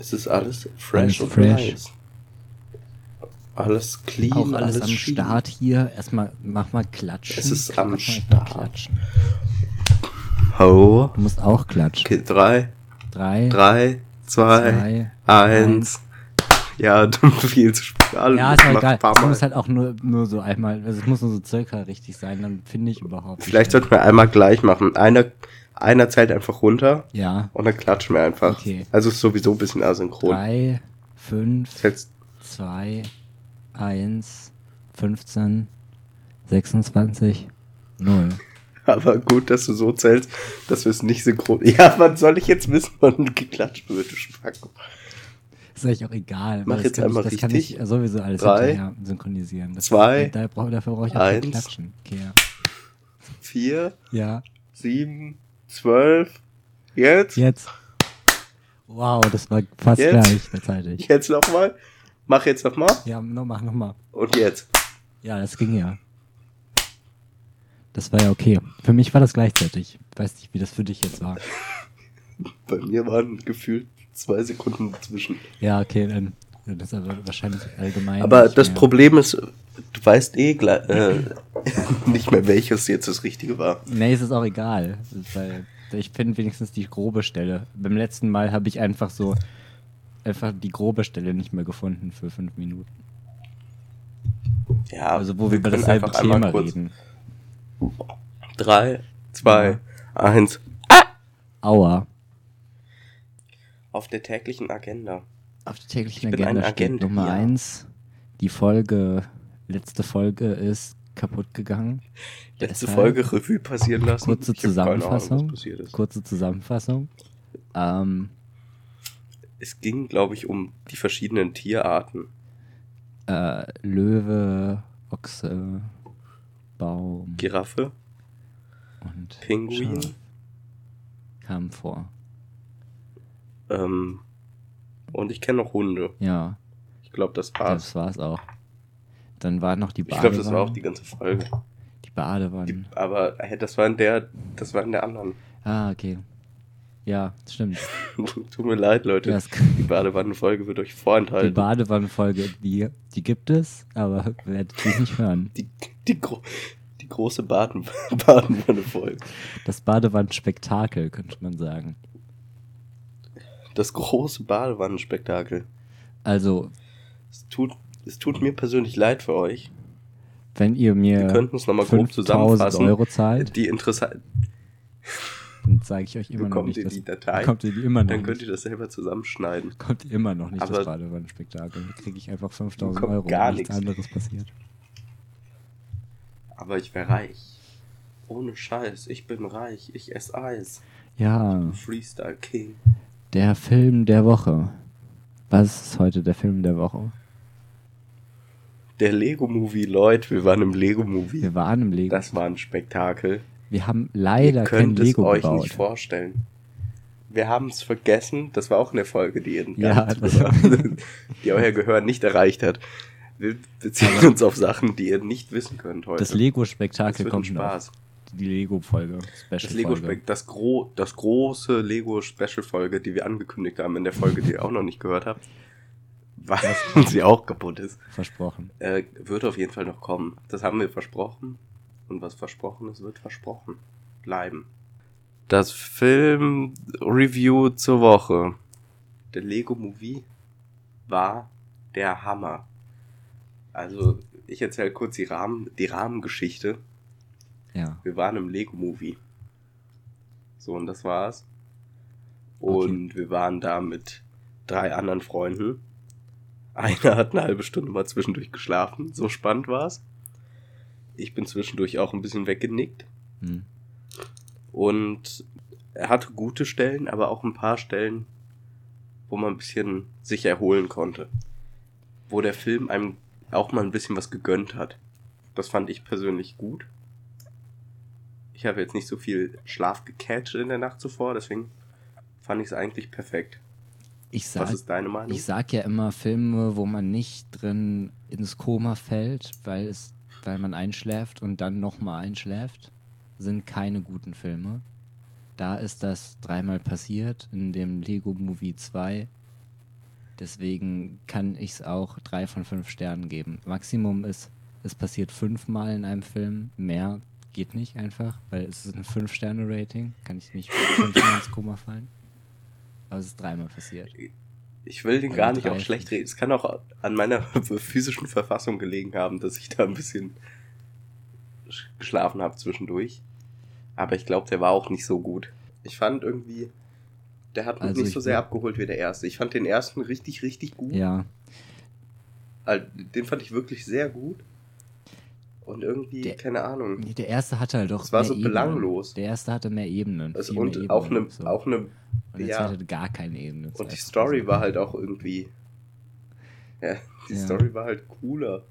Es ist alles fresh Alles und fresh. nice. Alles clean, Auch alles, am schön. Start hier. Erstmal mach mal klatschen. Es ist am Start. Klatschen. Ho. Du musst auch klatschen. Okay, drei, Drei, drei, zwei, zwei, eins. Ja, du viel zu spät. Ja, ist auch Mach egal. ein paar Es Mal. muss halt auch nur, nur so einmal, also es muss nur so circa richtig sein, dann finde ich überhaupt. Vielleicht sollten wir einmal gleich machen. Einer, einer zählt einfach runter Ja. und dann klatschen wir einfach. Okay. Also ist sowieso ein bisschen asynchron. Drei, fünf, Zählst- zwei, eins, 15, 26, 0. Aber gut, dass du so zählst, dass wir es nicht synchron. Ja, wann soll ich jetzt wissen, wann geklatscht wird, du Spacko? Ist eigentlich auch egal. Mach jetzt einmal ich, Das kann richtig. ich sowieso alles Drei, synchronisieren. Das, zwei, da brauch, dafür brauche ich auch eins. Klatschen. Okay, ja. Vier, ja. sieben, zwölf. Jetzt? Jetzt. Wow, das war fast Jetzt? gleich tatsächlich. Jetzt nochmal. Mach jetzt nochmal. Ja, no, mach nochmal. Und jetzt. Ja, das ging ja. Das war ja okay. Für mich war das gleichzeitig. Ich weiß nicht, wie das für dich jetzt war. Bei mir waren gefühlt zwei Sekunden dazwischen. Ja, okay, dann. Das ist aber wahrscheinlich allgemein. Aber das mehr. Problem ist, du weißt eh äh, nicht mehr, welches jetzt das Richtige war. Nee, es ist auch egal. Weil ich finde wenigstens die grobe Stelle. Beim letzten Mal habe ich einfach so einfach die grobe Stelle nicht mehr gefunden für fünf Minuten. Ja, Also wo wir über können dasselbe Thema reden. Drei, zwei, eins. Aua. Auf der täglichen Agenda. Auf der täglichen Ich Agenda steht Agent, Nummer ja. eins. Die Folge, letzte Folge ist kaputt gegangen. Letzte Deshalb Folge Revue passieren lassen. Kurze Ich Ahnung, Zusammenfassung. ist. Kurze Zusammenfassung. Ähm, Es ging, glaube ich, um die verschiedenen Tierarten. äh, Löwe, Ochse, Baum Giraffe, und Pinguin, Schaf kamen vor. ähm, und ich kenne noch Hunde. Ja, Ich glaube, das war's. das war's auch. Dann war noch die Ich Badewanne. glaube, das war auch die ganze Folge. die Badewanne. Die, aber das war in der, das war in der anderen. Ah, okay. Ja, stimmt. Tut mir leid, Leute. Ja, die Badewannenfolge wird euch Die vorenthalten. Badewannenfolge, die, die gibt es, aber werdet ihr nicht hören. Die, die, gro die große Baden Badenwanne-Folge. Das Badewannenspektakel, könnte man sagen. Das große Badewannenspektakel. Also, Es tut, es tut mir persönlich leid für euch. wenn ihr mir Wir könnten es nochmal grob 5000 zusammenfassen. Euro zahlt, Die interessant. dann sage ich euch immer noch nicht, das die Datei? bekommt ihr die immer noch Dann könnt nicht. ihr das selber zusammenschneiden. Kommt immer noch nicht Aber- das Badewannenspektakel. Da kriege ich einfach 5000 Bekommt Euro, gar nichts nichts. anderes passiert. Aber ich wäre reich. Ohne Scheiß. Ich bin reich. Ich esse Eis. Ja, Freestyle King. Der Film der Woche. Was ist heute der Film der Woche? Der Lego-Movie, Leute. Wir waren im Lego-Movie. Wir waren im Lego. Das war ein Spektakel. Wir haben leider ihr kein könnt es Lego euch gebaut. nicht vorstellen. Wir haben es vergessen. Das war auch eine Folge, die ihr Ja, die euer Gehör nicht erreicht hat. Wir beziehen uns auf Sachen, die ihr nicht wissen könnt heute. Das Lego-Spektakel kommt noch. Die Lego-Folge. Das Lego Special-Folge. das, gro das große Lego Special Folge, die wir angekündigt haben in der Folge, die ihr auch noch nicht gehört habt, weil sie auch kaputt ist, Versprochen. äh, wird auf jeden Fall noch kommen. Das haben wir versprochen und was versprochen ist, wird versprochen bleiben. Das Film Review zur Woche. Der Lego Movie war der Hammer. Also ich erzähle kurz die Rahmen die Rahmengeschichte. Ja. Wir waren im Lego-Movie. So, und das war's. Und wir waren da mit drei anderen Freunden. Einer hat eine halbe Stunde mal zwischendurch geschlafen. So spannend war's. Ich bin zwischendurch auch ein bisschen weggenickt. Hm. Und er hatte gute Stellen, aber auch ein paar Stellen, wo man ein bisschen sich erholen konnte. Wo der Film einem auch mal ein bisschen was gegönnt hat. Das fand ich persönlich gut. Ich habe jetzt nicht so viel Schlaf gecatcht in der Nacht zuvor, deswegen fand ich es eigentlich perfekt. Ich sag, Was ist deine Meinung? ich sag ja immer Filme, wo man nicht drin ins Koma fällt, weil es, weil man einschläft und dann nochmal einschläft, sind keine guten Filme. Da ist das dreimal passiert in dem Lego Movie 2. Deswegen kann ich es auch drei von fünf Sternen geben. Maximum ist, es passiert fünfmal in einem Film. Mehr geht nicht einfach, weil es ist ein Fünf-Sterne-Rating. Kann ich nicht ins Koma fallen. Aber es ist dreimal passiert. Ich will den Oder gar nicht drei auch schlecht reden. Es kann auch an meiner physischen Verfassung gelegen haben, dass ich da ein bisschen sch- geschlafen habe zwischendurch. Aber ich glaube, der war auch nicht so gut. Ich fand irgendwie, der hat mich Also nicht ich so sehr abgeholt wie der erste. Ich fand den ersten richtig, richtig gut. Ja, Den fand ich wirklich sehr gut. Und irgendwie, Der- keine Ahnung. Nee, Der erste hatte halt doch. Es war so Ebenen. belanglos. Der erste hatte mehr Ebenen. Mehr und Ebenen auch eine, so. auch eine, Und der ja. zweite hatte gar keine Ebenen. und die Story war halt auch irgendwie, ja, die Ja. Story war halt cooler.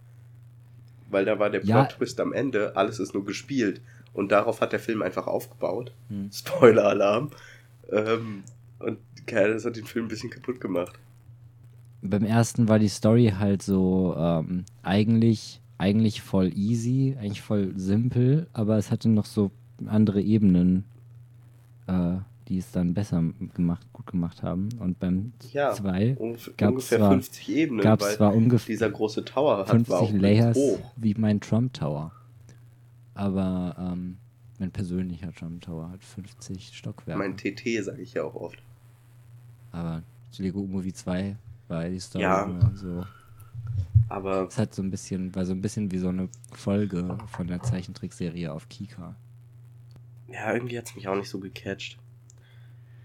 Weil da war der Ja. Plot-Twist am Ende, alles ist nur gespielt. Und darauf hat der Film einfach aufgebaut. Hm. Spoiler-Alarm. Ähm, und keine, das hat den Film ein bisschen kaputt gemacht. Beim ersten war die Story halt so ähm, eigentlich, eigentlich voll easy, eigentlich voll simpel, aber es hatte noch so andere Ebenen, äh, die es dann besser gemacht, gut gemacht haben. Und beim Ja, zwei Ungef Gab's ungefähr zwar- 50 Ebenen, gab weil es zwar ungefähr dieser große Tower hat, war 50 auch Layers wie mein Trump Tower. Aber ähm, mein persönlicher Trump Tower hat 50 Stockwerke. Mein TT sage ich ja auch oft. aber Lego Movie 2 war die Story Ja. so. Aber Es hat so ein bisschen, war so ein bisschen wie so eine Folge von der Zeichentrickserie auf Kika. ja, irgendwie hat es mich auch nicht so gecatcht.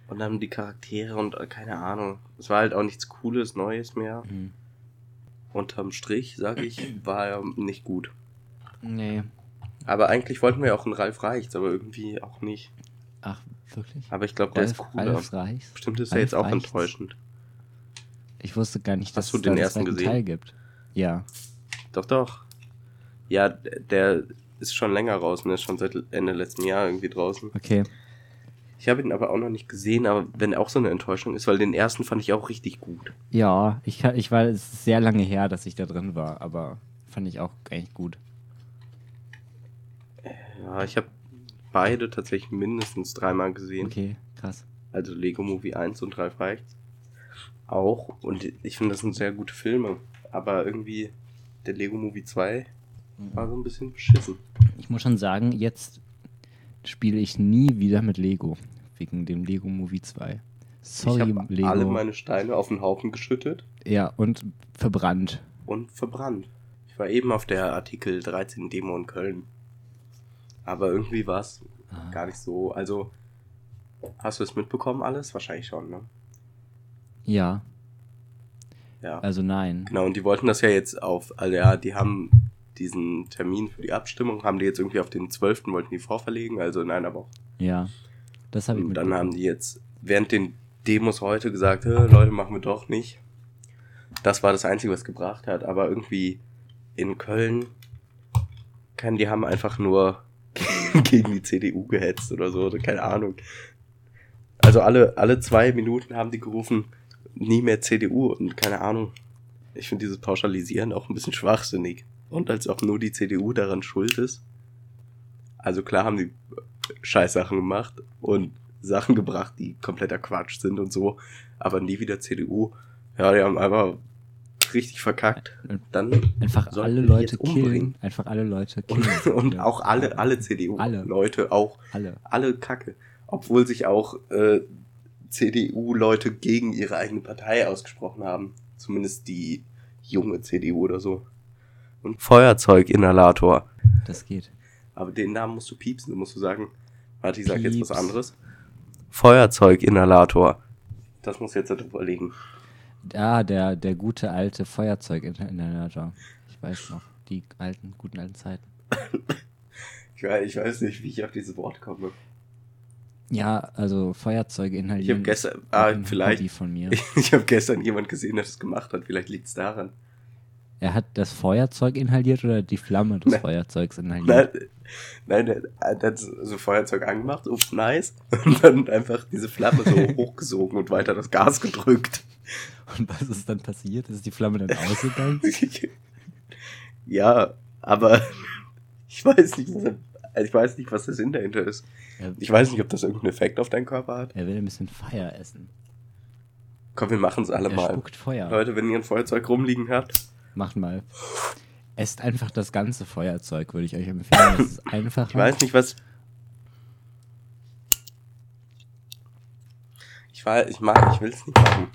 Und dann die Charaktere und äh, keine Ahnung. Es war halt auch nichts Cooles, Neues mehr. Mhm. Unterm Strich, sage ich, war er nicht gut. Nee. Aber eigentlich wollten wir auch einen Ralf Reichts, aber irgendwie auch nicht. Ach, wirklich? Aber ich glaube, der ist Ralf, cooler. Ralf Reichs? Bestimmt ist er Ralf jetzt auch Reichts? enttäuschend. Ich wusste gar nicht, dass es den ersten gesehen? Teil gibt. Ja. Doch, doch. Ja, der ist schon länger raus, ne? Ist schon seit Ende letzten Jahr irgendwie draußen. Okay. Ich habe ihn aber auch noch nicht gesehen, aber wenn auch so eine Enttäuschung ist, weil den ersten fand ich auch richtig gut. Ja, ich, ich war, es ist sehr lange her, dass ich da drin war, aber fand ich auch eigentlich gut. Ja, ich habe beide tatsächlich mindestens dreimal gesehen. Okay, krass. Also Lego Movie 1 und Ralf Reichts. Auch. Und ich finde, das sind sehr gute Filme. Aber irgendwie der Lego Movie 2 war so ein bisschen beschissen. Ich muss schon sagen, jetzt spiele ich nie wieder mit Lego. Wegen dem Lego Movie 2. Sorry, ich habe Lego. alle meine Steine auf den Haufen geschüttet ja, und verbrannt. und verbrannt. Ich war eben auf der Artikel 13 Demo in Köln. Aber irgendwie war es Ah. gar nicht so. Also, hast du es mitbekommen alles? Wahrscheinlich schon, ne? Ja, Ja. also nein. Genau, und die wollten das ja jetzt auf, also ja, die haben diesen Termin für die Abstimmung, haben die jetzt irgendwie auf den 12. wollten die vorverlegen, also in einer Woche. Ja, das habe ich Und dann haben die jetzt während den Demos heute gesagt, "Hä, Leute, machen wir doch nicht. Das war das Einzige, was gebracht hat, aber irgendwie in Köln, kann, die haben einfach nur gegen die CDU gehetzt oder so, oder keine Ahnung. Also alle, alle zwei Minuten haben die gerufen, nie mehr CDU und keine Ahnung. Ich finde dieses Pauschalisieren auch ein bisschen schwachsinnig. Und als ob nur die CDU daran schuld ist. Also klar haben die Scheißsachen gemacht und Sachen gebracht, die kompletter Quatsch sind und so, aber nie wieder CDU. Ja, die haben einfach richtig verkackt. Dann Einfach alle Leute killen. Einfach alle Leute und, killen. und Ja. auch alle, alle CDU-Leute, auch Alle. alle Kacke. Obwohl sich auch äh, CDU-Leute gegen ihre eigene Partei ausgesprochen haben. Zumindest die junge CDU oder so. Und Feuerzeuginhalator. Das geht. Aber den Namen musst du piepsen. Musst du sagen, warte, ich sag jetzt was Pieps. anderes. Feuerzeuginhalator. Das muss jetzt da drüber liegen. Ah, der, der gute alte Feuerzeuginhalator. Ich weiß noch. Die alten, guten alten Zeiten. Ich weiß, ich weiß nicht, wie ich auf dieses Wort komme. Ja, also Feuerzeuge Ich inhalieren. habe gestern, ah, vielleicht, von mir. ich habe gestern jemand gesehen, der das gemacht hat. Vielleicht liegt's daran. Er hat das Feuerzeug inhaliert oder die Flamme des Nein. Feuerzeugs inhaliert? Nein, nein, der, der hat so Feuerzeug angemacht, so nice, und dann einfach diese Flamme so hochgesogen und weiter das Gas gedrückt. Und was ist dann passiert? Ist die Flamme dann ausgegangen? ja, aber ich weiß nicht, was, er- ich weiß nicht, was der Sinn dahinter ist. Er, Ich weiß nicht, ob das irgendeinen Effekt auf deinen Körper hat. er will ein bisschen Feier essen. Komm, wir machen es alle Er mal. spuckt Feuer. Leute, wenn ihr ein Feuerzeug rumliegen habt, Macht mal. Esst einfach das ganze Feuerzeug, würde ich euch empfehlen. Das ist einfach. ich weiß nicht, was. Ich weiß, ich mag, ich will es nicht machen.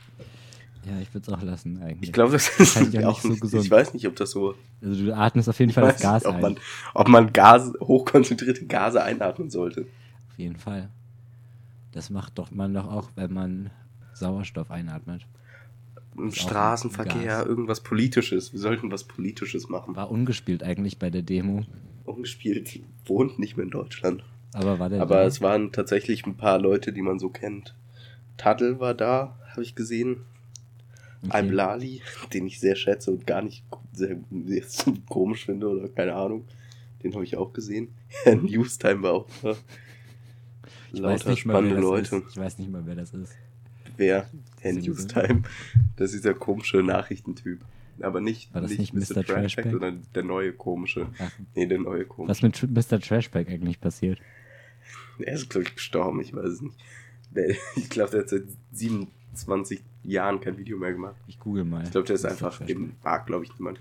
Ja, ich würde es auch lassen eigentlich. Ich glaube, das ist Wahrscheinlich auch auch nicht so gesund. Ich weiß nicht, ob das so. also du atmest auf jeden Fall das Gas nicht, ob ein. man, ob man Gas, hochkonzentrierte Gase einatmen sollte. Auf jeden Fall. Das macht doch man doch auch, wenn man Sauerstoff einatmet. Im Straßenverkehr, irgendwas Politisches. Wir sollten was Politisches machen. War ungespielt eigentlich bei der Demo. Umgespielt wohnt nicht mehr in Deutschland. Aber war der Aber es waren tatsächlich ein paar Leute, die man so kennt. Taddel war da, habe ich gesehen. Okay. Al-Blali, den ich sehr schätze und gar nicht sehr, sehr komisch finde oder keine Ahnung. Den habe ich auch gesehen. Newstime war auch da. Ich weiß Lauter nicht mal, spannende das Leute. Ist. Ich weiß nicht mal, wer das ist. Wer? Herr Newstime. Das ist dieser komische Nachrichtentyp. Aber nicht, War das nicht Mr. Trashback? sondern der neue komische. Ach, Nee, der neue komische. was mit Mr. Trashback eigentlich passiert? Er ist, glaube ich, gestorben, ich weiß es nicht. Ich glaube, der hat seit 27 Jahren kein Video mehr gemacht. Ich google mal. Ich glaube, der ist Mr. einfach, Trashback. den mag, glaube ich, niemand.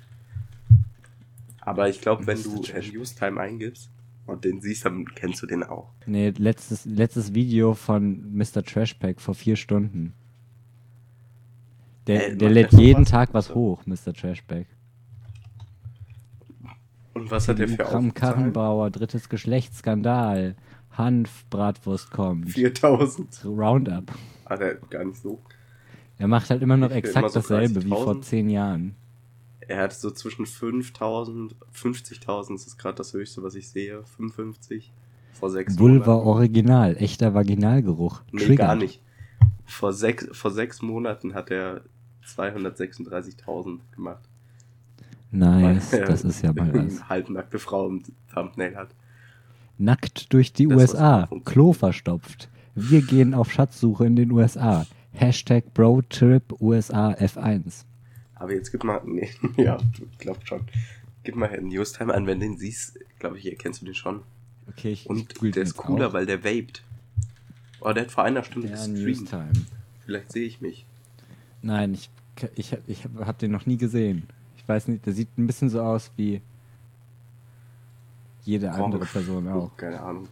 Aber ich glaube, wenn du Trashback. Newstime eingibst und den siehst, dann kennst du den auch. Nee, letztes, letztes Video von Mr. Trashpack vor vier Stunden. Der, Ey, der lädt jeden was? Tag was hoch, Mr. Trashback. Und was hat der für Aufzahlen? Karrenbauer, drittes Geschlechtsskandal. Hanf, Bratwurst kommt. 4000. Roundup. Ah, der gar nicht so. Er macht halt immer noch Ich exakt immer so dasselbe wie vor 30.000. zehn Jahren. Er hat so zwischen 5000, 50.000 das ist gerade das höchste, was ich sehe. 55 vor sechs Vulva Monaten. Original, echter Vaginalgeruch. Nee, gar nicht. Vor sechs, vor sechs Monaten hat er 236.000 gemacht. Nice, Weil das ist ja mal was. halbnackte Frau im Thumbnail hat. Nackt durch die Das, USA. Klo verstopft. Wir gehen auf Schatzsuche in den USA. Hashtag Broadtrip USA F1. Aber jetzt gib mal, nee, ja, ich glaube schon. Gib mal Herrn Newstime an, wenn du den siehst, glaube ich, erkennst du den schon. Okay, ich, ich Und google der ist cooler, auch. weil der vaped. Oh, der hat vor einer Stunde Der gestreamt. Newstime. Vielleicht sehe ich mich. Nein, ich, ich, ich habe hab den noch nie gesehen. Ich weiß nicht, der sieht ein bisschen so aus wie jede andere Oh, Person auch. Keine Ahnung.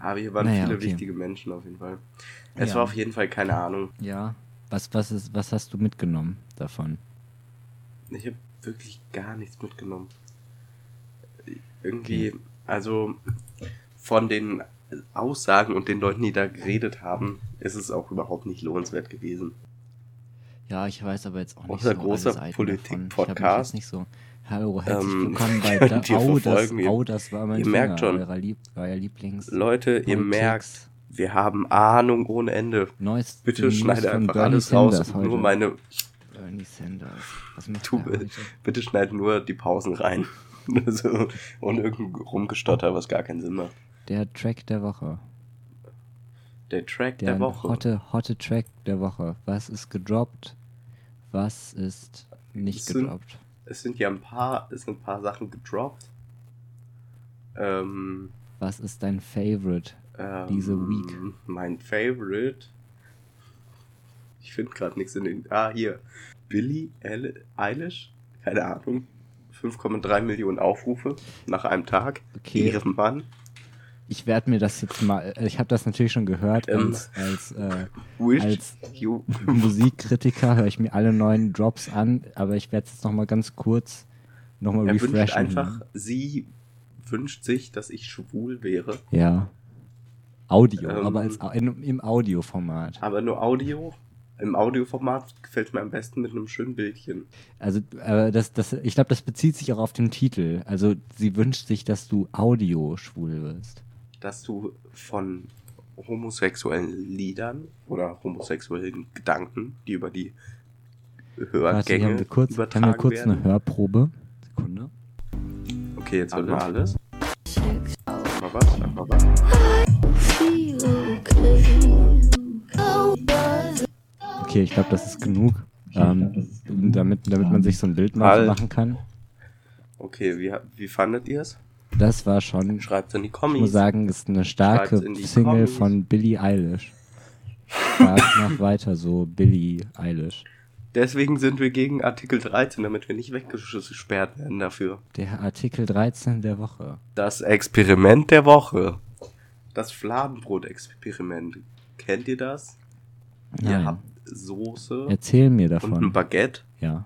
Aber hier waren Naja, viele okay. wichtige Menschen auf jeden Fall. Es Ja. war auf jeden Fall keine Ahnung. Ja. Was, was, ist, was hast du mitgenommen davon? Ich habe wirklich gar nichts mitgenommen. Irgendwie, also von den Aussagen und den Leuten, die da geredet haben, ist es auch überhaupt nicht lohnenswert gewesen. Ja, ich weiß aber jetzt auch nicht Unser so großer Politik-Podcast. nicht so. Hallo, herzlich Ähm, willkommen bei da, Au, das, Au, das war mein ihr Finger, merkt schon. Eurer Lieb, euer Lieblings. Leute, ihr merkt, wir haben Ahnung ohne Ende. Neueste Bitte schneide einfach Bernie alles raus Sanders und heute. nur meine, Bernie Sanders. Was macht Tu- bitte schneid nur die Pausen rein. so, und irgendein Rumgestotter, was gar keinen Sinn macht. Der Track der Woche. Der Track Der, der, Woche. Hotte, hotte Track der Woche. Was ist gedroppt? Was ist nicht gedroppt? Es sind ja ein paar, es sind ein paar Sachen gedroppt. Ähm, Was ist dein Favorite? ähm, Diese Week. Mein Favorite. Ich finde gerade nichts in den. Ah, hier. Billy Eil- Eilish? Keine Ahnung. 5,3 Millionen Aufrufe nach einem Tag. Okay. Ehrenmann. Ich werde mir das jetzt mal. äh, Ich habe das natürlich schon gehört Ähm. als, als äh, Als-. Musikkritiker höre ich mir alle neuen Drops an, aber ich werde es jetzt nochmal ganz kurz nochmal Er wünscht refreshen. einfach, sie wünscht sich, dass ich schwul wäre. Ja. Audio, Ähm. aber als, in, im Audioformat. Aber nur Audio. Im Audioformat gefällt mir am besten mit einem schönen Bildchen. Also, äh, das, das, ich glaube, das bezieht sich auch auf den Titel. Also, sie wünscht sich, dass du Audio schwul wirst. Dass du von homosexuellen Liedern oder homosexuellen Gedanken, die über die Warte, Hörgänge haben wir kurz, übertragen haben wir kurz werden. eine Hörprobe. Sekunde. Okay, jetzt hört mal Alles. Sag mal was, sag mal was. Okay, ich glaube, das ist genug. Ähm, damit, damit man sich so ein Bild mal Halt. machen kann. Okay, wie, wie fandet ihr es? Das war schon Schreibt in die Ich Kommis. muss sagen, ist eine starke Single Kommis. von Billie Eilish. Frag nach weiter, so Billy Eilish. Deswegen sind wir gegen Artikel 13, damit wir nicht weggesperrt werden dafür. Der Artikel 13 der Woche. Das Experiment der Woche. Das Fladenbrot-Experiment. Kennt ihr das? Ihr Nein. habt Soße Erzähl mir und ein davon. Baguette. Ja.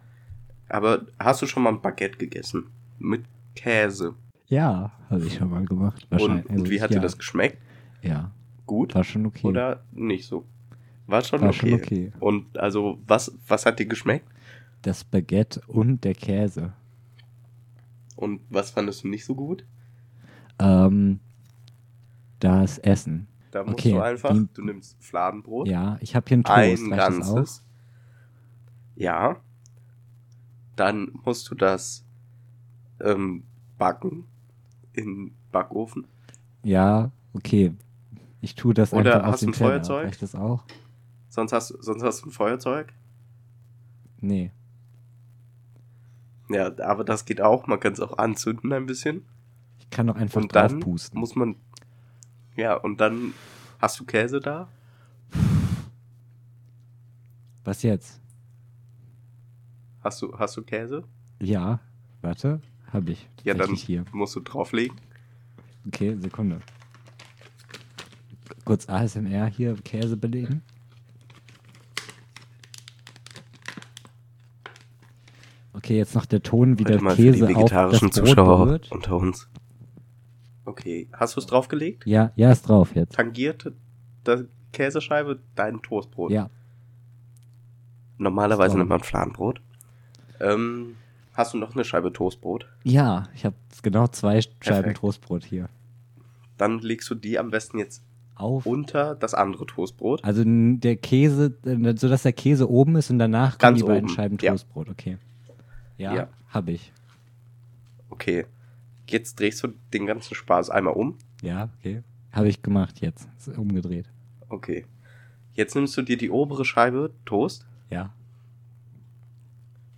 Aber hast du schon mal ein Baguette gegessen? Mit Käse. Ja, habe ich schon mal gemacht. Und, und wie hat ja. dir das geschmeckt? Ja, Gut war schon okay. oder nicht so? War schon, War okay. schon okay. Und also, was, was hat dir geschmeckt? Das Baguette und der Käse. Und was fandest du nicht so gut? Ähm, das Essen. Da musst Okay, du einfach, die- du nimmst Fladenbrot, Ja, ich habe hier einen Toast. ein ganzes. Ja. Dann musst du das ähm, backen in Backofen. Ja, okay. Ich tue das Oder einfach hast du den ein Teller. Feuerzeug? Reicht das auch? Sonst hast, sonst hast du ein Feuerzeug. Nee. Ja, aber das geht auch. Man kann es auch anzünden ein bisschen. Ich kann doch einfach Und dann draufpusten. muss man. Ja, und dann hast du Käse da. Was jetzt? Hast du, hast du Käse? Ja, warte. Habe ich. Ja, dann hier. musst du drauflegen. Okay, Sekunde. Kurz ASMR hier, Käse belegen. Okay, jetzt noch der Ton, wie der Warte mal, für die Käse auf das vegetarischen Brot Zuschauer berührt. unter uns. Okay, hast du es draufgelegt? Ja, ja, ist drauf jetzt. Tangiert die Käsescheibe dein Toastbrot? Ja, Normalerweise nimmt man Fladenbrot. Ähm, hast du noch eine Scheibe Toastbrot? ja, ich habe genau zwei Scheiben Perfekt. Toastbrot hier. Dann legst du die am besten jetzt Auf. unter das andere Toastbrot. Also der Käse, äh, so dass der Käse oben ist und danach kommen die beiden oben, Scheiben ja. Toastbrot. Okay. Ja, Ja. habe ich. Okay. Jetzt drehst du den ganzen Spaß einmal um. Ja, okay. Habe ich gemacht jetzt. Ist umgedreht. Okay. Jetzt nimmst du dir die obere Scheibe Toast Ja.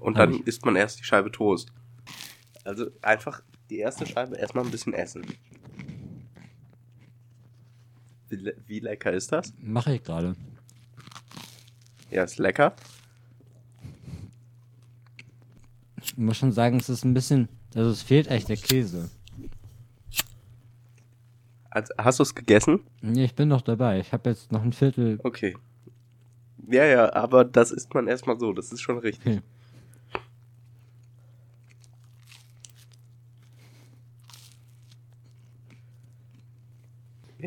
Und dann isst man erst die Scheibe Toast. Also einfach die erste Scheibe erstmal ein bisschen essen. Wie, le wie lecker ist das? Mache ich gerade. Ja, ist lecker. Ich muss schon sagen, es ist ein bisschen. Also es fehlt echt der Käse. Also, hast du es gegessen? Nee, ich bin noch dabei. Ich habe jetzt noch ein Viertel. Okay. Ja, ja, aber das isst man erstmal so, das ist schon richtig. Okay.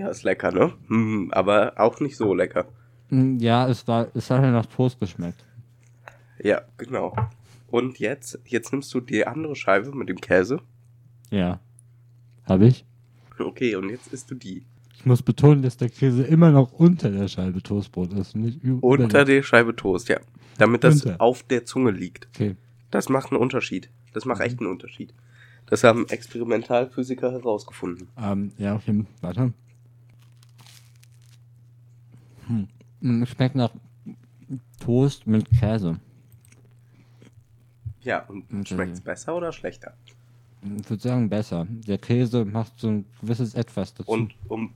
Ja, ist lecker, ne? Hm, aber auch nicht so lecker. Mm, Ja, es war, es hat ja nach Toast geschmeckt. Ja, genau. Und jetzt, jetzt nimmst du die andere Scheibe mit dem Käse. Ja. Habe ich? Okay, und jetzt isst du die. Ich muss betonen, dass der Käse immer noch unter der Scheibe Toastbrot ist. Nicht über Unter der Scheibe Toast, ja. Damit das Unter. auf der Zunge liegt. Okay. Das macht einen Unterschied. Das macht echt einen Unterschied. Das haben Experimentalphysiker herausgefunden. Ähm, ja, okay. Warte. Hm. Schmeckt nach Toast mit Käse. Ja, und Okay. schmeckt's besser oder schlechter? Ich würde sagen, besser. Der Käse macht so ein gewisses Etwas dazu. Und um,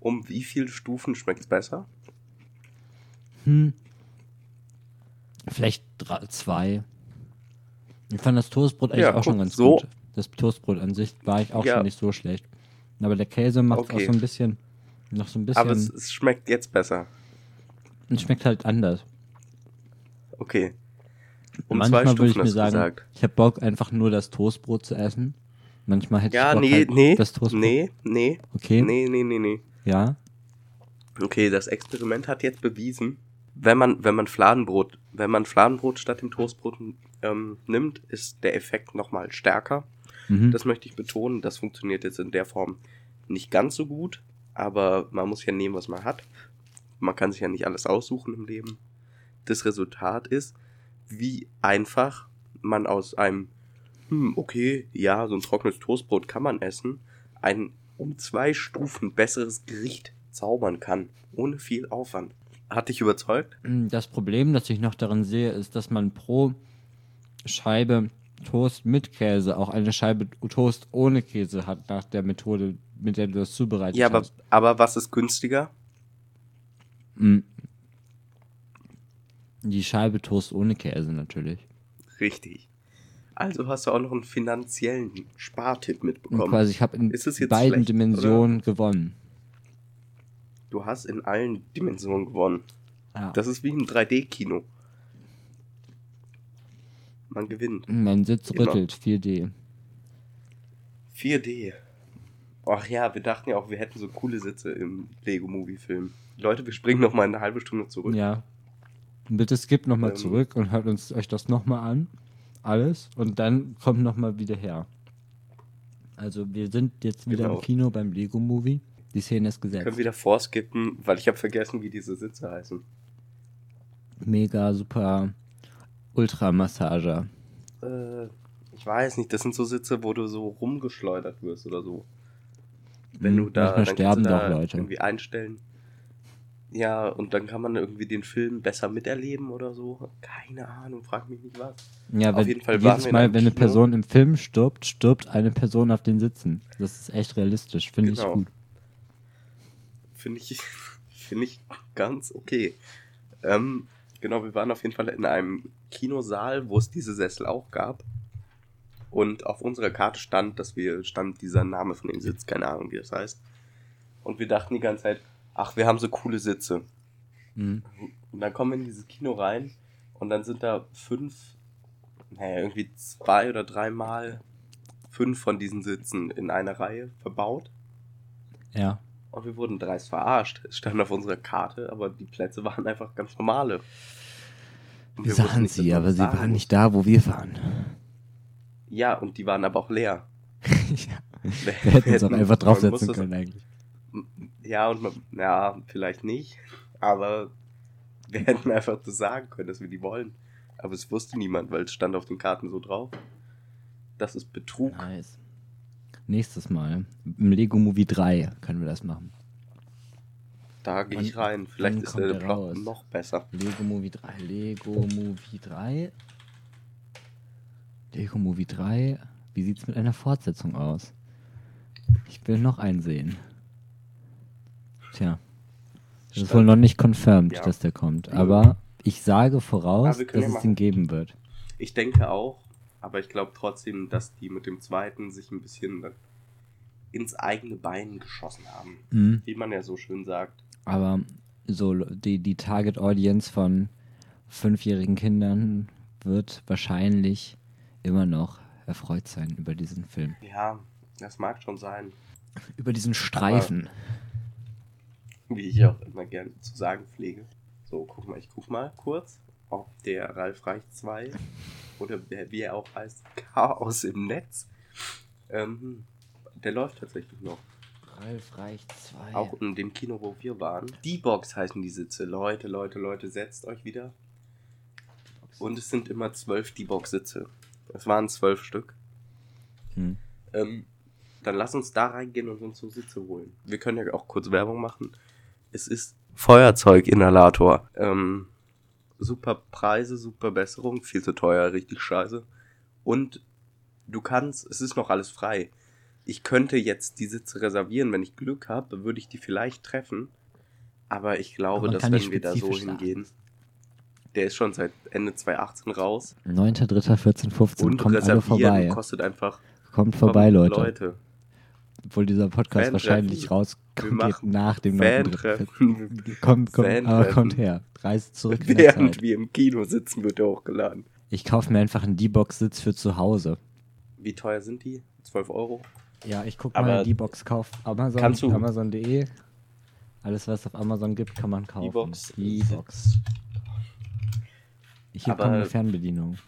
um wie viele Stufen schmeckt's besser? Hm. Vielleicht drei, zwei. Ich fand das Toastbrot eigentlich Ja, auch schon guck, ganz so. gut. Das Toastbrot an sich war ich auch Ja. schon nicht so schlecht. Aber der Käse macht auch Okay. so ein bisschen, noch so ein bisschen, Aber es, es schmeckt jetzt besser. es schmeckt halt anders. Okay. Um Manchmal zwei würde ich mir sagen, gesagt. ich habe Bock, einfach nur das Toastbrot zu essen. Manchmal hätte Ja, ich Bock, nee, halt nee, das Toastbrot. nee, nee, Okay, nee, nee, nee, nee. ja. Okay, das Experiment hat jetzt bewiesen, wenn man, wenn man Fladenbrot, wenn man Fladenbrot statt dem Toastbrot ähm, nimmt, ist der Effekt nochmal stärker. Mhm. Das möchte ich betonen. Das funktioniert jetzt in der Form nicht ganz so gut, aber man muss ja nehmen, was man hat. Man kann sich ja nicht alles aussuchen im Leben. Das Resultat ist, wie einfach man aus einem, hm, okay, ja, so ein trockenes Toastbrot kann man essen, ein um zwei Stufen besseres Gericht zaubern kann, ohne viel Aufwand. Hat dich überzeugt? Das Problem, das ich noch darin sehe, ist, dass man pro Scheibe Toast mit Käse auch eine Scheibe Toast ohne Käse hat, nach der Methode, mit der du das zubereitet Ja, aber, hast. aber was ist günstiger? Mm, Die Scheibe Toast ohne Käse natürlich. Richtig. Also hast du auch noch einen finanziellen Spartipp Und mitbekommen. quasi, ich habe in beiden schlecht, Dimensionen gewonnen. Du hast in allen Dimensionen gewonnen. Ja. Das ist wie im 3D-Kino. Man gewinnt. mein Sitz Immer. rüttelt, 4D. 4D. Ach ja, wir dachten ja auch, wir hätten so coole Sitze im Lego-Movie-Film. Leute, wir springen noch mal eine halbe Stunde zurück. Ja. Bitte skippt nochmal Ähm. zurück und hört uns euch das nochmal an. Alles. Und dann kommt nochmal wieder her. Also wir sind jetzt wieder Genau. im Kino beim Lego-Movie. Die Szene ist gesetzt. Können wir davor skippen, weil ich habe vergessen, wie diese Sitze heißen. Mega super Ultra-Massager. Äh, ich weiß nicht, das sind so Sitze, wo du so rumgeschleudert wirst oder so. Wenn Hm, du da, dann sterben du doch da Leute. irgendwie einstellen. Ja, und dann kann man irgendwie den Film besser miterleben oder so. Keine Ahnung, frag mich nicht was. Ja, Auf wenn, jeden Fall jedes Mal, wenn eine Kino. Person im Film stirbt, stirbt eine Person auf den Sitzen. Das ist echt realistisch, finde ich Genau. gut. Finde ich, finde ich ganz okay. Ähm, genau, wir waren auf jeden Fall in einem Kinosaal, wo es diese Sessel auch gab. Und auf unserer Karte stand, dass wir, stand dieser Name von dem Sitz, keine Ahnung, wie das heißt. Und wir dachten die ganze Zeit, ach, wir haben so coole Sitze. Mhm. Und dann kommen wir in dieses Kino rein und dann sind da fünf, naja, irgendwie zwei oder dreimal fünf von diesen Sitzen in einer Reihe verbaut. Ja. Und wir wurden dreist verarscht. Es stand auf unserer Karte, aber die Plätze waren einfach ganz normale. Wir Sahen sie, aber sie waren nicht da, wo wir waren. Ja, und die waren aber auch leer. ja. Wir hätten uns auch einfach draufsetzen können eigentlich. Ja, und man, ja, vielleicht nicht. Aber wir hätten einfach das sagen können, dass wir die wollen. Aber es wusste niemand, weil es stand auf den Karten so drauf. Das ist Betrug. Nice. Nächstes Mal. Im Lego Movie 3 können wir das machen. Da gehe ich rein. Vielleicht ist der der Plot raus? noch besser. Lego Movie 3. Lego Movie 3. Lego Movie 3. Wie sieht's mit einer Fortsetzung aus? Ich will noch einen sehen. Tja. Das ist wohl noch nicht confirmed, Ja. dass der kommt. Aber ich sage voraus, dass ja es ihn machen. geben wird. Ich denke auch, aber ich glaube trotzdem, dass die mit dem zweiten sich ein bisschen ins eigene Bein geschossen haben. Mhm. Wie man ja so schön sagt. Aber so die, die Target Audience von fünfjährigen Kindern wird wahrscheinlich immer noch erfreut sein über diesen Film. Ja, das mag schon sein. Über diesen Streifen. Wie ich auch immer gerne zu sagen pflege. So, guck mal, ich guck mal kurz, ob der Ralf Reich 2 oder der, wie er auch heißt, Chaos im Netz, ähm, der läuft tatsächlich noch. Ralf Reich 2. Auch in dem Kino, wo wir waren. D-Box heißen die Sitze. Leute, Leute, Leute, setzt euch wieder. Und es sind immer zwölf D-Box-Sitze. Es waren zwölf Stück. Hm. Ähm, dann lass uns da reingehen und uns so Sitze holen. Wir können ja auch kurz Werbung machen. Es ist Feuerzeuginhalator. Ähm, super Preise, super Besserung, viel zu teuer, richtig scheiße. Und du kannst, es ist noch alles frei. Ich könnte jetzt die Sitze reservieren, wenn ich Glück habe, würde ich die vielleicht treffen. Aber ich glaube, dass wenn wir da so sagen. hingehen, der ist schon seit Ende 2018 raus. 9.3.14.15 Und kommt alle vorbei. kostet einfach Kommt vorbei, Leute. Leute. Obwohl dieser Podcast wahrscheinlich rauskommt nach dem Fan-Treffen. 9.3. Kommt, kommt, aber kommt her. Reist zurück in der Während Zeit. wir im Kino sitzen, wird er hochgeladen. Ich kaufe mir einfach einen D-Box-Sitz für zu Hause. Wie teuer sind die? 12 Euro? Ja, ich gucke mal D-Box kauf Amazon, Amazon.de. Alles, was es auf Amazon gibt, kann man kaufen. D-Box. D-Box. Hier Aber- kommt eine Fernbedienung.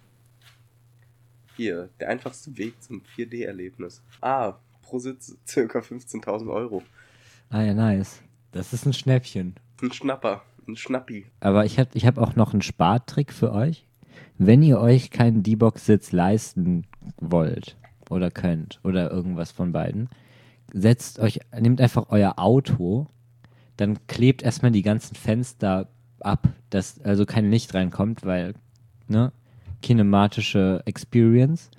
Hier, der einfachste Weg zum 4D-Erlebnis. Ah, pro Sitz circa 15.000 Euro. Ah ja, nice. Das ist ein Schnäppchen. Ein Schnapper, ein Schnappi. Aber ich habe ich hab auch noch einen Spartrick für euch. Wenn ihr euch keinen D-Box-Sitz leisten wollt oder könnt oder irgendwas von beiden, setzt euch, nehmt einfach euer Auto, dann klebt erstmal die ganzen Fenster ab, dass also kein Licht reinkommt, weil, ne, kinematische Experience.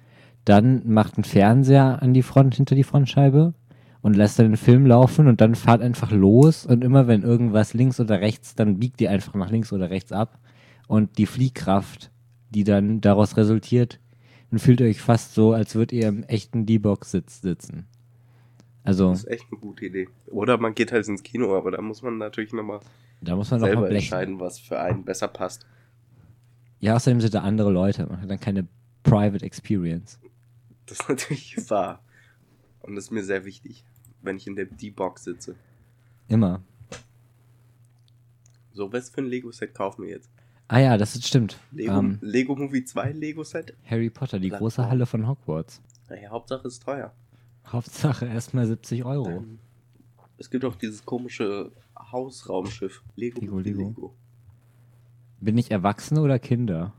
Dann macht ein Fernseher an die Front, hinter die Frontscheibe und lässt dann den Film laufen und dann fahrt einfach los und immer wenn irgendwas links oder rechts, dann biegt ihr einfach nach links oder rechts ab und die Fliehkraft, die dann daraus resultiert, dann fühlt ihr euch fast so, als würdet ihr im echten D-Box-Sitz sitzen. Also, Das ist echt eine gute Idee. Oder man geht halt ins Kino, aber da muss man natürlich nochmal da muss man noch selber mal blechen. entscheiden, was für einen besser passt. Ja, außerdem sind da andere Leute. Man hat dann keine Private Experience. Das ist natürlich wahr. Und das ist mir sehr wichtig, wenn ich in der D-Box sitze. Immer. So, was für ein Lego-Set kaufen wir jetzt? Ah ja, das ist, stimmt. Lego, Ähm, Lego Movie 2 Lego-Set? Harry Potter, die Blatt große. Halle von Hogwarts. Naja, Hauptsache ist teuer. Hauptsache erstmal 70 Euro. Es gibt auch dieses komische Hausraumschiff. Lego, Lego, Movie Lego. Bin ich Erwachsene oder Kinder?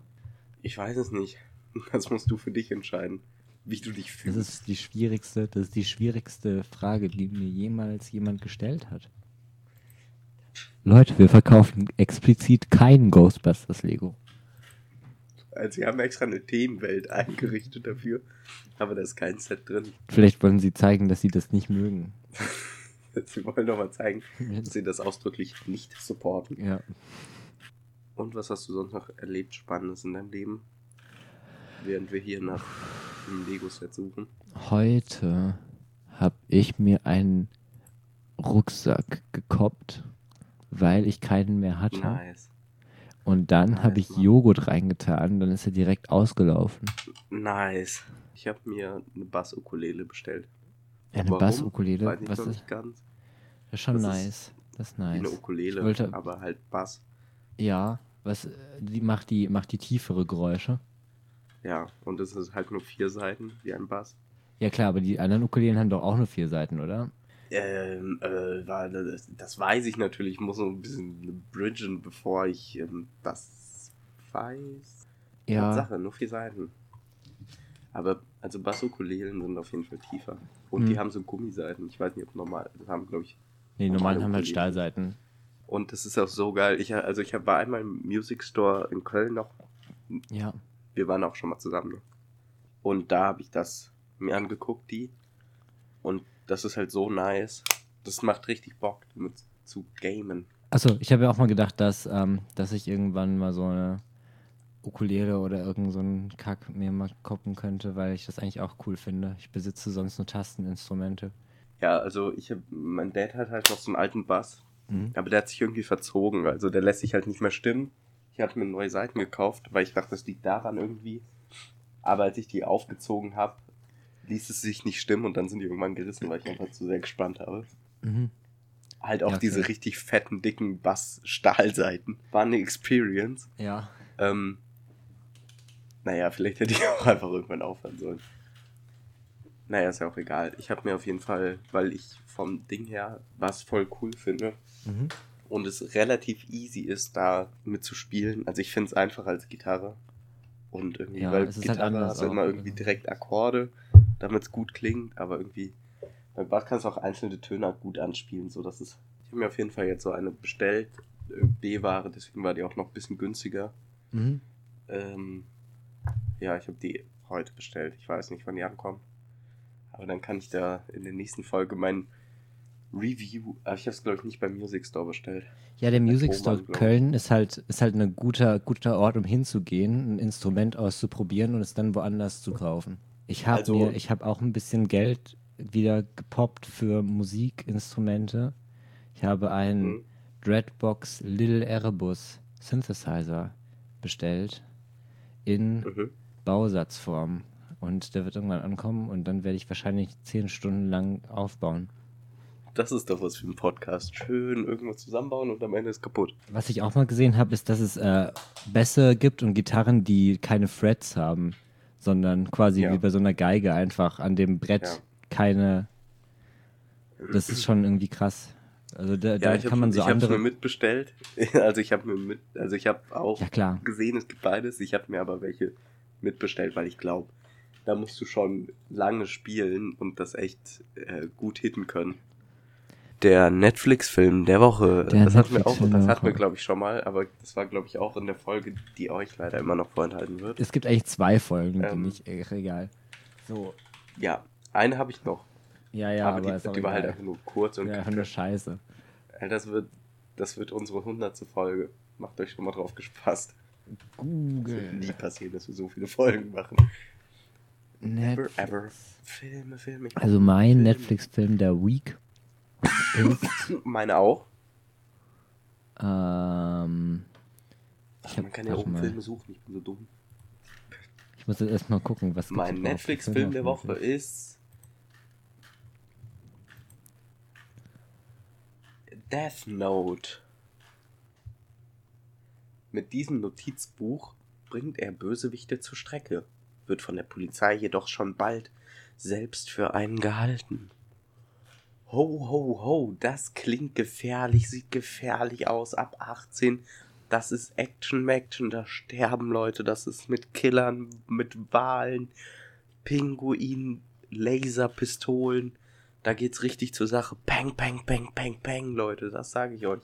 Ich weiß es nicht. Das musst du für dich entscheiden, wie du dich Das fühlst. ist die schwierigste, das ist die schwierigste Frage, die mir jemals jemand gestellt hat. Leute, wir verkaufen explizit kein Ghostbusters Lego. Also, sie haben extra eine Themenwelt eingerichtet dafür, aber da ist kein Set drin. Vielleicht wollen sie zeigen, dass sie das nicht mögen. Sie wollen doch mal zeigen, dass sie das ausdrücklich nicht supporten. Ja. Und was hast du sonst noch erlebt Spannendes in deinem Leben? Während wir hier nach einem Lego-Set suchen. Heute habe ich mir einen Rucksack gekoppt, weil ich keinen mehr hatte. Nice. Und dann habe ich. Joghurt reingetan, dann ist er direkt ausgelaufen. Nice. Ich habe mir eine Bass-Ukulele bestellt. Eine Warum? Bassukulele, Weiß ich was ist ganz. das ist schon Das ist nice. Das ist Wie nice. eine Ukulele, wollte- aber halt Bass. Ja, was die macht die macht die tiefere Geräusche. Ja, und es ist halt nur vier Seiten, wie ein Bass. Ja klar, aber die anderen Ukulelen haben doch auch nur vier Seiten, oder? Ähm, äh, war- das, das weiß ich natürlich. Ich muss noch ein bisschen bridgen, bevor ich ähm, das weiß. Ja. Sache, nur vier Seiten. Aber, also Bassukulelen sind auf jeden Fall tiefer. Und Hm. die haben so Gummiseiten. Ich weiß nicht, ob normal, das haben, glaube ich. Nee, die Normale normalen haben halt. Stahlseiten. Und das ist auch so geil. Ich, also ich hab- war einmal im Music Store in Köln noch. Ja. Wir waren auch schon mal zusammen. Ne? Und da habe ich das mir angeguckt, die. Und das ist halt so nice. Das macht richtig Bock, damit zu gamen. Achso, ich habe ja auch mal gedacht, dass, ähm, dass ich irgendwann mal so eine Ukulele oder irgend so einen Kack mir mal koppen könnte, weil ich das eigentlich auch cool finde. Ich besitze sonst nur Tasteninstrumente. Ja, also ich hab, mein Dad hat halt noch so einen alten Bass, Mhm. aber der hat sich irgendwie verzogen. Also der lässt sich halt nicht mehr stimmen. Ich habe mir neue Seiten gekauft, weil ich dachte, das liegt daran irgendwie. Aber als ich die aufgezogen habe, ließ es sich nicht stimmen und dann sind die irgendwann gerissen, weil ich einfach zu sehr gespannt habe. Mhm. Halt auch Ja, okay. diese richtig fetten, dicken Bass-Stahlseiten. War eine Experience. Ja. Ähm, naja, vielleicht hätte ich auch einfach irgendwann aufhören sollen. Naja, ist ja auch egal. Ich habe mir auf jeden Fall, weil ich vom Ding her was voll cool finde Mhm. und es relativ easy ist, da mitzuspielen. Also ich finde es einfacher als Gitarre. Und irgendwie, Ja, weil halt Gitarre anders hast du immer irgendwie direkt Akkorde, damit es gut klingt, aber irgendwie beim Bass kannst du auch einzelne Töne gut anspielen, so dass es. Ich habe mir auf jeden Fall jetzt so eine bestellt, äh, B-Ware, deswegen war die auch noch ein bisschen günstiger. Mhm. Ähm, ja, ich habe die heute bestellt. Ich weiß nicht, wann die ankommen. Aber dann kann ich da in der nächsten Folge mein Review. Aber ich habe es, glaube ich, nicht beim Music Store bestellt. Ja, der Music Store ich. Köln ist halt, ist halt ein guter, guter Ort, um hinzugehen, ein Instrument auszuprobieren und es dann woanders zu kaufen. Ich habe Also- mir, ich habe auch ein bisschen Geld wieder gepoppt für Musikinstrumente. Ich habe einen Mhm. Dreadbox Little Erebus Synthesizer bestellt in Mhm. Bausatzform. Und der wird irgendwann ankommen und dann werde ich wahrscheinlich zehn Stunden lang aufbauen. Das ist doch was für ein Podcast. Schön irgendwas zusammenbauen und am Ende ist kaputt. Was ich auch mal gesehen habe, ist, dass es äh, Bässe gibt und Gitarren, die keine Frets haben, sondern quasi Ja. wie bei so einer Geige einfach an dem Brett Ja. keine. Das ist schon irgendwie krass. Also da, da ich kann hab- man so ich andere. mir mitbestellt. Also ich habe mir mit, also ich habe auch Ja, klar. gesehen, es gibt beides. Ich habe mir aber welche mitbestellt, weil ich glaube, da musst du schon lange spielen und das echt äh, gut hitten können. Der Netflix-Film der Woche, Der das hatten wir auch, das hatten wir glaube ich schon mal, aber das war glaube ich auch in der Folge, die euch leider immer noch vorenthalten wird. Es gibt eigentlich zwei Folgen, Ähm. die nicht. Egal. So. Ja, eine habe ich noch, Ja, ja, aber, aber, die, die war halt einfach nur kurz und ja, einfach nur Scheiße. Das wird, das wird unsere hundertste Folge. Macht euch schon mal drauf gespasst. Das wird nie passieren, dass wir so viele Folgen machen. Never Netflix. ever. Filme, Filme. Also mein. Netflix-Film der Week ist Meine auch. ähm, Ach, hab- man kann ja oben. Filme suchen, ich bin so dumm. ich muss jetzt erstmal gucken, was Mein Netflix-Film der Woche ist Death Note. Mit diesem Notizbuch bringt er Bösewichte zur Strecke, wird von der Polizei jedoch schon bald selbst für einen gehalten. Ho, ho, ho, das klingt gefährlich, sieht gefährlich aus, ab 18. Das ist Action, Action, da sterben Leute, das ist mit Killern, mit Wahlen, Pinguinen, Laserpistolen. Da geht's richtig zur Sache. Peng, peng, peng, peng, peng, Leute, das sage ich euch.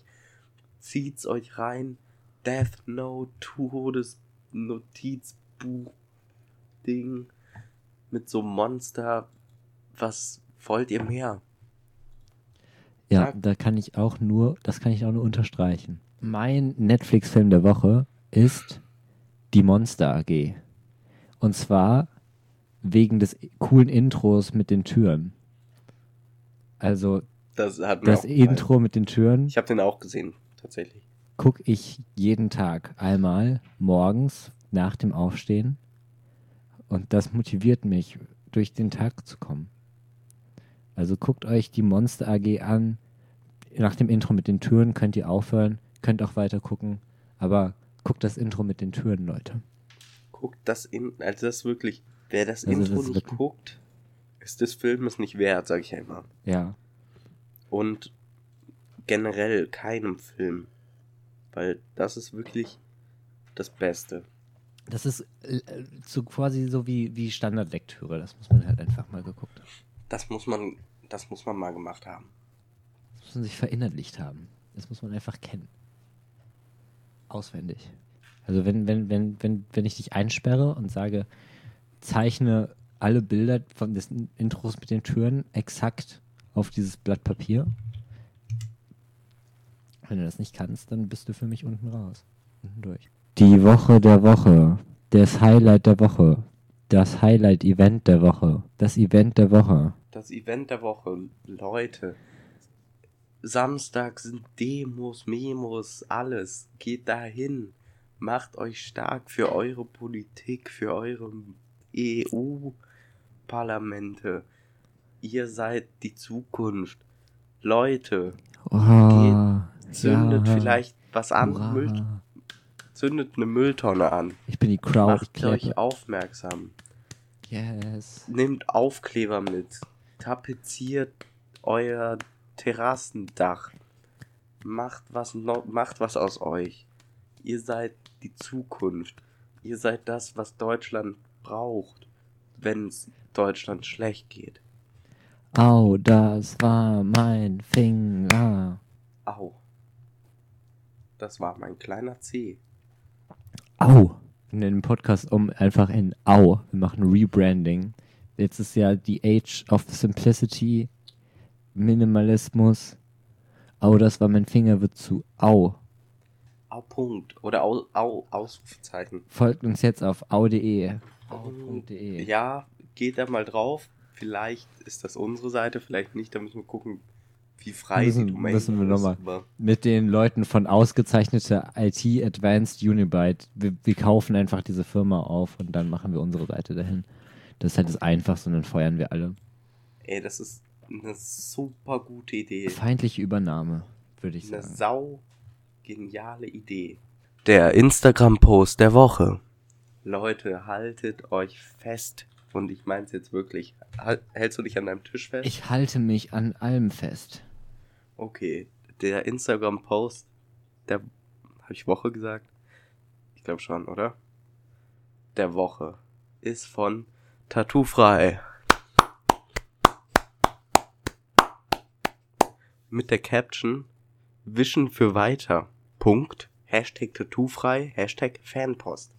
Zieht's euch rein. Death Note, Todes Notizbuch Ding mit so Monster. Was wollt ihr mehr? Ja, Sag. da kann ich auch nur, das kann ich auch nur unterstreichen. Mein Netflix-Film der Woche ist Die Monster AG. Und zwar wegen des coolen Intros mit den Türen. Also Das das. Intro mit den Türen Ich habe den auch gesehen, tatsächlich. gucke ich jeden Tag einmal morgens nach dem Aufstehen. Und das motiviert mich, durch den Tag zu kommen. Also guckt euch die Monster AG an. Nach dem Intro mit den Türen könnt ihr aufhören, könnt auch weiter gucken. Aber guckt das Intro mit den Türen, Leute. Guckt das in, also das wirklich, wer das Also Intro das nicht guckt, ist des Filmes nicht wert, sag ich immer. Ja. Und generell keinem Film. Weil das ist wirklich das Beste. Das ist äh, so quasi so wie, wie Standardlektüre. Das muss man halt einfach mal geguckt haben. Das muss man, das muss man mal gemacht haben. Das muss man sich verinnerlicht haben. Das muss man einfach kennen. Auswendig. Also wenn, wenn, wenn, wenn, wenn ich dich einsperre und sage, zeichne alle Bilder von des Intros mit den Türen exakt auf dieses Blatt Papier. Wenn du das nicht kannst, dann bist du für mich unten raus. Unten durch. Die Woche der Woche. Das Highlight der Woche. Das Highlight-Event der Woche. Das Event der Woche. Das Event der Woche, Leute. Samstag sind Demos, Memos, alles. Geht dahin. Macht euch stark für eure Politik, für eure EU-Parlamente. Ihr seid die Zukunft. Leute, Oh, zündet ja. vielleicht was an. Müll, zündet eine Mülltonne an. Ich bin die Crowd. Ich Macht euch aufmerksam. Yes. Nehmt Aufkleber mit. Tapeziert euer Terrassendach. Macht was, no macht was aus euch. Ihr seid die Zukunft. Ihr seid das, was Deutschland braucht, wenn es Deutschland schlecht geht. Au, das war mein Finger. Au. Das war mein kleiner C. Au. Wir nennen den Podcast um einfach in Au. Wir machen Rebranding. Jetzt ist ja die Age of Simplicity, Minimalismus. Au, das war mein Finger wird zu Au. Au, Punkt. Oder Au, Au, Ausrufezeichen. Folgt uns jetzt auf au.de. Au.de. Ja, geht da mal drauf. Vielleicht ist das unsere Seite, vielleicht nicht. Da müssen wir gucken, wie frei Müssen- die Domain müssen wir ist. noch mal. Aber Mit den Leuten von ausgezeichneter IT Advanced Unibyte. Wir, wir kaufen einfach diese Firma auf und dann machen wir unsere Seite dahin. Das ist halt das Einfachste und dann feuern wir alle. Ey, das ist eine super gute Idee. Feindliche Übernahme, würde ich Eine sagen. sau geniale Idee. Der Instagram-Post der Woche. Leute, haltet euch fest. Und ich meine es jetzt wirklich. Halt, hältst du dich an deinem Tisch fest? Ich halte mich an allem fest. Okay. Der Instagram-Post der. Habe ich Woche gesagt? Ich glaube schon, oder? Der Woche ist von Tattoofrei. Mit der Caption Wischen für weiter. Punkt. Hashtag Tattoofrei. Hashtag Fanpost.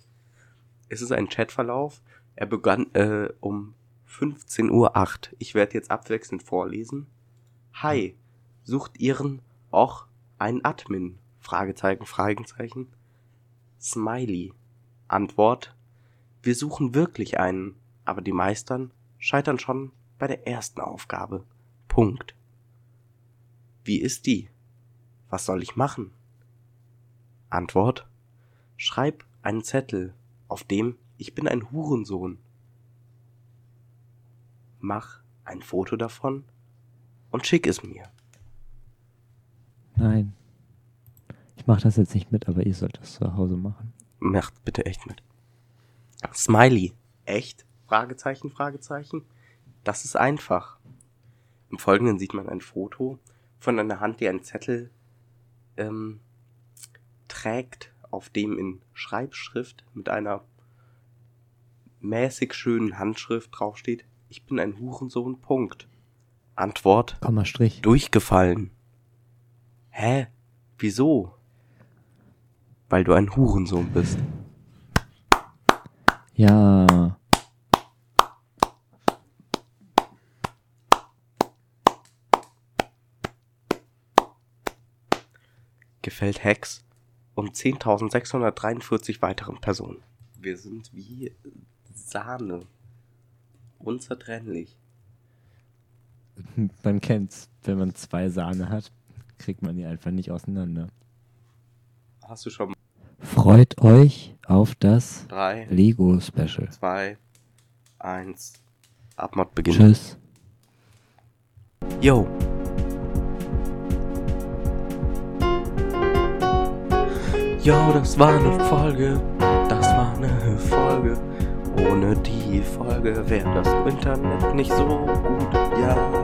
Es ist ein Chatverlauf. Er begann äh, um 15.08 Uhr. Ich werde jetzt abwechselnd vorlesen. Hi, sucht Ihren auch einen Admin? Fragezeichen, Fragezeichen. Smiley. Antwort. Wir suchen wirklich einen, aber die meistern scheitern schon bei der ersten Aufgabe. Punkt. Wie ist die? Was soll ich machen? Antwort. Schreib einen Zettel, auf dem ich bin ein Hurensohn. Mach ein Foto davon und schick es mir. Nein. Ich mache das jetzt nicht mit, aber ihr sollt das zu Hause machen. Macht bitte echt mit. Smiley. Echt? Fragezeichen, Fragezeichen. Das ist einfach. Im Folgenden sieht man ein Foto von einer Hand, die einen Zettel ähm, trägt, auf dem in Schreibschrift mit einer mäßig schönen Handschrift draufsteht, ich bin ein Hurensohn, Punkt. Antwort, Komma Strich. durchgefallen. Hä? Wieso? Weil du ein Hurensohn bist. Ja. Gefällt Hex und 10.643 weiteren Personen. Wir sind wie Sahne. Unzertrennlich. Man kennt's. Wenn man zwei Sahne hat, kriegt man die einfach nicht auseinander. Hast du schon Freut euch auf das drei, Lego Special. zwei, eins. Abmod beginnt. Tschüss. Yo. Yo, das war eine Folge. Das war eine Folge. Ohne die Folge wäre das Internet nicht so gut. Ja.